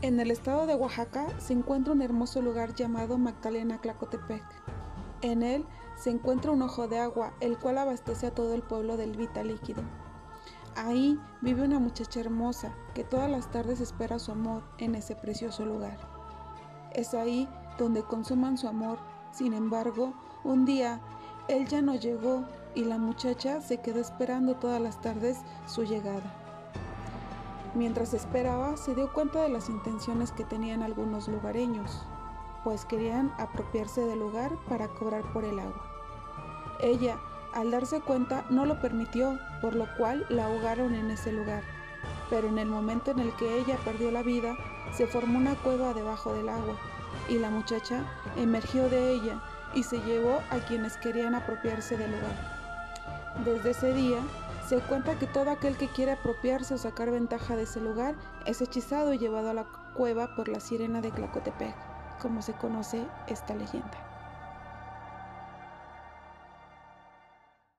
En el estado de Oaxaca se encuentra un hermoso lugar llamado Magdalena Tlacotepec. En él se encuentra un ojo de agua, el cual abastece a todo el pueblo del vital líquido. Ahí vive una muchacha hermosa que todas las tardes espera su amor en ese precioso lugar. Es ahí donde consuman su amor. Sin embargo, un día él ya no llegó y la muchacha se quedó esperando todas las tardes su llegada. Mientras esperaba, se dio cuenta de las intenciones que tenían algunos lugareños, pues querían apropiarse del lugar para cobrar por el agua. Ella, al darse cuenta, no lo permitió, por lo cual la ahogaron en ese lugar. Pero en el momento en el que ella perdió la vida, se formó una cueva debajo del agua, y la muchacha emergió de ella y se llevó a quienes querían apropiarse del lugar. Desde ese día, se cuenta que todo aquel que quiere apropiarse o sacar ventaja de ese lugar es hechizado y llevado a la cueva por la sirena de Tlacotepec, como se conoce esta leyenda.